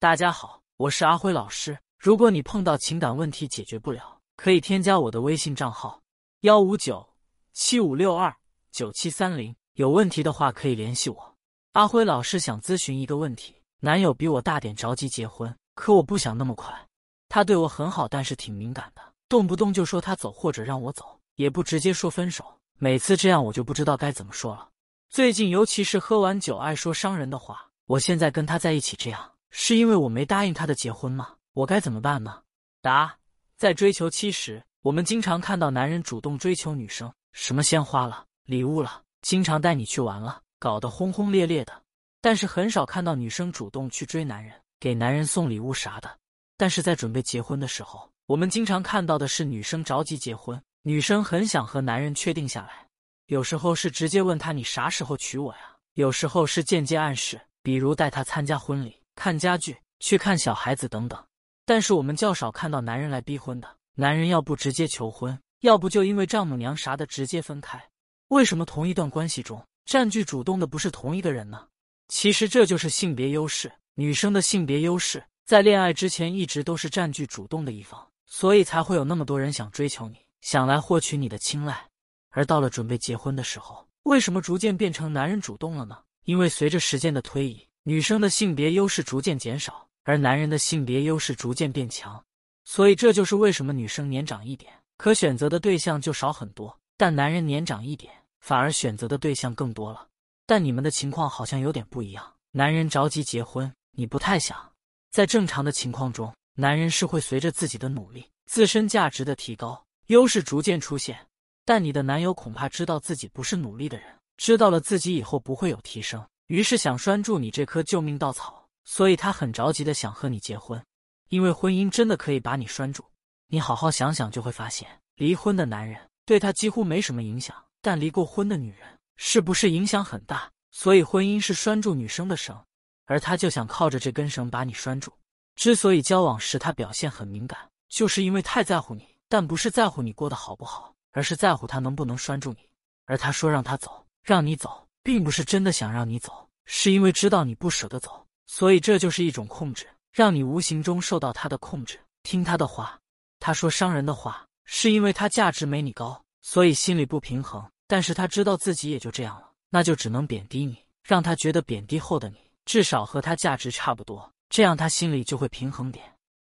大家好，我是阿辉老师。如果你碰到情感问题解决不了，可以添加我的微信账号幺五九七五六二九七三零。有问题的话可以联系我。阿辉老师想咨询一个问题：男友比我大点，着急结婚，可我不想那么快。他对我很好，但是挺敏感的，动不动就说他走或者让我走，也不直接说分手。每次这样，我就不知道该怎么说了。最近，尤其是喝完酒爱说伤人的话。我现在跟他在一起，这样是因为我没答应他的结婚吗？我该怎么办呢？答：在追求期时，我们经常看到男人主动追求女生，什么鲜花了、礼物了，经常带你去玩了，搞得轰轰烈烈的。但是很少看到女生主动去追男人，给男人送礼物啥的。但是在准备结婚的时候，我们经常看到的是女生着急结婚，女生很想和男人确定下来，有时候是直接问他你啥时候娶我呀？有时候是间接暗示。比如带他参加婚礼、看家具、去看小孩子等等，但是我们较少看到男人来逼婚的。男人要不直接求婚，要不就因为丈母娘啥的直接分开。为什么同一段关系中占据主动的不是同一个人呢？其实这就是性别优势。女生的性别优势在恋爱之前一直都是占据主动的一方，所以才会有那么多人想追求你，想来获取你的青睐。而到了准备结婚的时候，为什么逐渐变成男人主动了呢？因为随着时间的推移，女生的性别优势逐渐减少，而男人的性别优势逐渐变强，所以这就是为什么女生年长一点，可选择的对象就少很多，但男人年长一点，反而选择的对象更多了。但你们的情况好像有点不一样，男人着急结婚，你不太想。在正常的情况中，男人是会随着自己的努力、自身价值的提高，优势逐渐出现，但你的男友恐怕知道自己不是努力的人。知道了自己以后不会有提升，于是想拴住你这棵救命稻草，所以他很着急的想和你结婚，因为婚姻真的可以把你拴住。你好好想想就会发现，离婚的男人对他几乎没什么影响，但离过婚的女人是不是影响很大？所以婚姻是拴住女生的绳，而他就想靠着这根绳把你拴住。之所以交往时他表现很敏感，就是因为太在乎你，但不是在乎你过得好不好，而是在乎他能不能拴住你。而他说让他走。让你走，并不是真的想让你走，是因为知道你不舍得走，所以这就是一种控制，让你无形中受到他的控制，听他的话。他说伤人的话，是因为他价值没你高，所以心里不平衡。但是他知道自己也就这样了，那就只能贬低你，让他觉得贬低后的你至少和他价值差不多，这样他心里就会平衡点。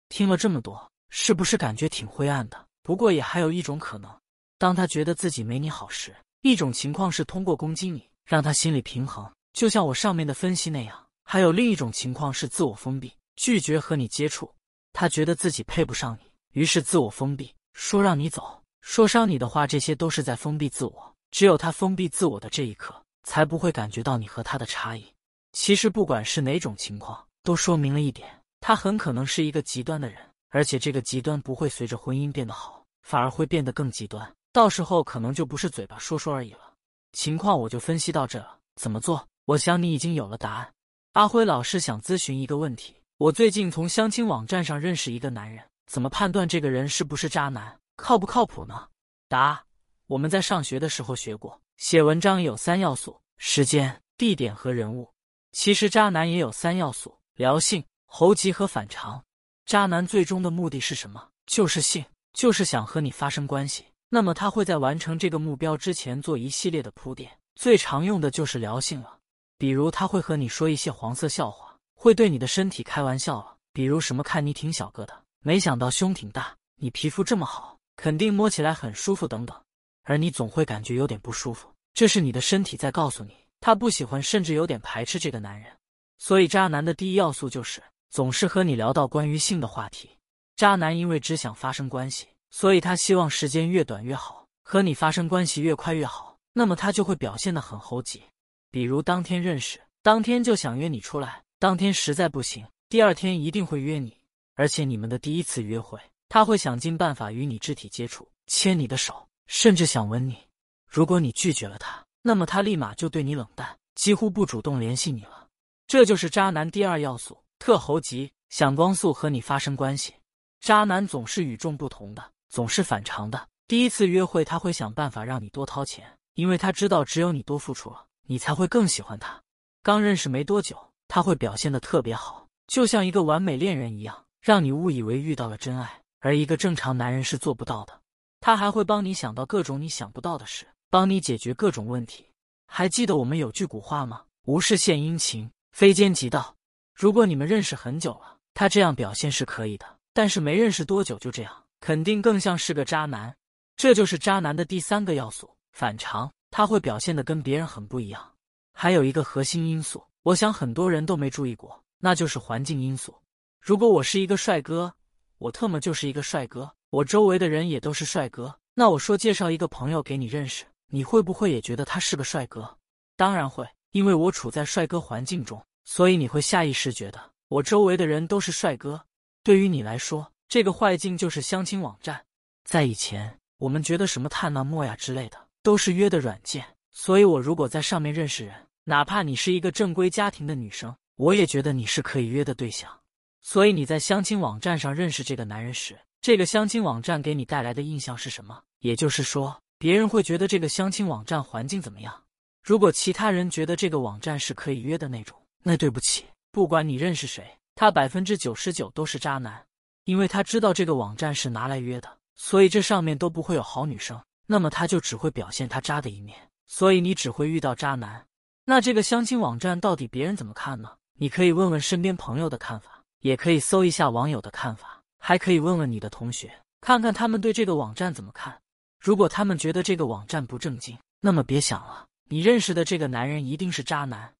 听了这么多，是不是感觉挺灰暗的？不过也还有一种可能，当他觉得自己没你好时。一种情况是通过攻击你，让他心理平衡，就像我上面的分析那样；还有另一种情况是自我封闭，拒绝和你接触。他觉得自己配不上你，于是自我封闭，说让你走，说伤你的话，这些都是在封闭自我。只有他封闭自我的这一刻，才不会感觉到你和他的差异。其实不管是哪种情况，都说明了一点：他很可能是一个极端的人，而且这个极端不会随着婚姻变得好，反而会变得更极端。到时候可能就不是嘴巴说说而已了。情况我就分析到这了，怎么做？我想你已经有了答案。阿辉老师想咨询一个问题：我最近从相亲网站上认识一个男人，怎么判断这个人是不是渣男，靠不靠谱呢？答：我们在上学的时候学过，写文章有三要素：时间、地点和人物。其实渣男也有三要素：聊性、猴急和反常。渣男最终的目的是什么？就是性，就是想和你发生关系。那么他会在完成这个目标之前做一系列的铺垫，最常用的就是聊性了。比如他会和你说一些黄色笑话，会对你的身体开玩笑了。比如什么看你挺小个的，没想到胸挺大，你皮肤这么好，肯定摸起来很舒服等等。而你总会感觉有点不舒服，这是你的身体在告诉你，他不喜欢，甚至有点排斥这个男人。所以渣男的第一要素就是总是和你聊到关于性的话题。渣男因为只想发生关系。所以他希望时间越短越好，和你发生关系越快越好。那么他就会表现得很猴急，比如当天认识，当天就想约你出来，当天实在不行，第二天一定会约你。而且你们的第一次约会，他会想尽办法与你肢体接触，牵你的手，甚至想吻你。如果你拒绝了他，那么他立马就对你冷淡，几乎不主动联系你了。这就是渣男第二要素：特猴急，想光速和你发生关系。渣男总是与众不同的。总是反常的。第一次约会，他会想办法让你多掏钱，因为他知道只有你多付出了，你才会更喜欢他。刚认识没多久，他会表现的特别好，就像一个完美恋人一样，让你误以为遇到了真爱，而一个正常男人是做不到的。他还会帮你想到各种你想不到的事，帮你解决各种问题。还记得我们有句古话吗？无事献殷勤，非奸即盗。如果你们认识很久了，他这样表现是可以的；但是没认识多久就这样，肯定更像是个渣男。这就是渣男的第三个要素——反常。他会表现的跟别人很不一样。还有一个核心因素，我想很多人都没注意过，那就是环境因素。如果我是一个帅哥，我特么就是一个帅哥，我周围的人也都是帅哥，那我说介绍一个朋友给你认识，你会不会也觉得他是个帅哥？当然会，因为我处在帅哥环境中。所以你会下意识觉得我周围的人都是帅哥。对于你来说，这个坏境就是相亲网站。在以前，我们觉得什么探呐、陌呀之类的都是约的软件。所以，我如果在上面认识人，哪怕你是一个正规家庭的女生，我也觉得你是可以约的对象。所以你在相亲网站上认识这个男人时，这个相亲网站给你带来的印象是什么？也就是说，别人会觉得这个相亲网站环境怎么样？如果其他人觉得这个网站是可以约的那种。那对不起，不管你认识谁，他百分之九十九都是渣男，因为他知道这个网站是拿来约的，所以这上面都不会有好女生，那么他就只会表现他渣的一面，所以你只会遇到渣男。那这个相亲网站到底别人怎么看呢？你可以问问身边朋友的看法，也可以搜一下网友的看法，还可以问问你的同学，看看他们对这个网站怎么看。如果他们觉得这个网站不正经，那么别想了，你认识的这个男人一定是渣男。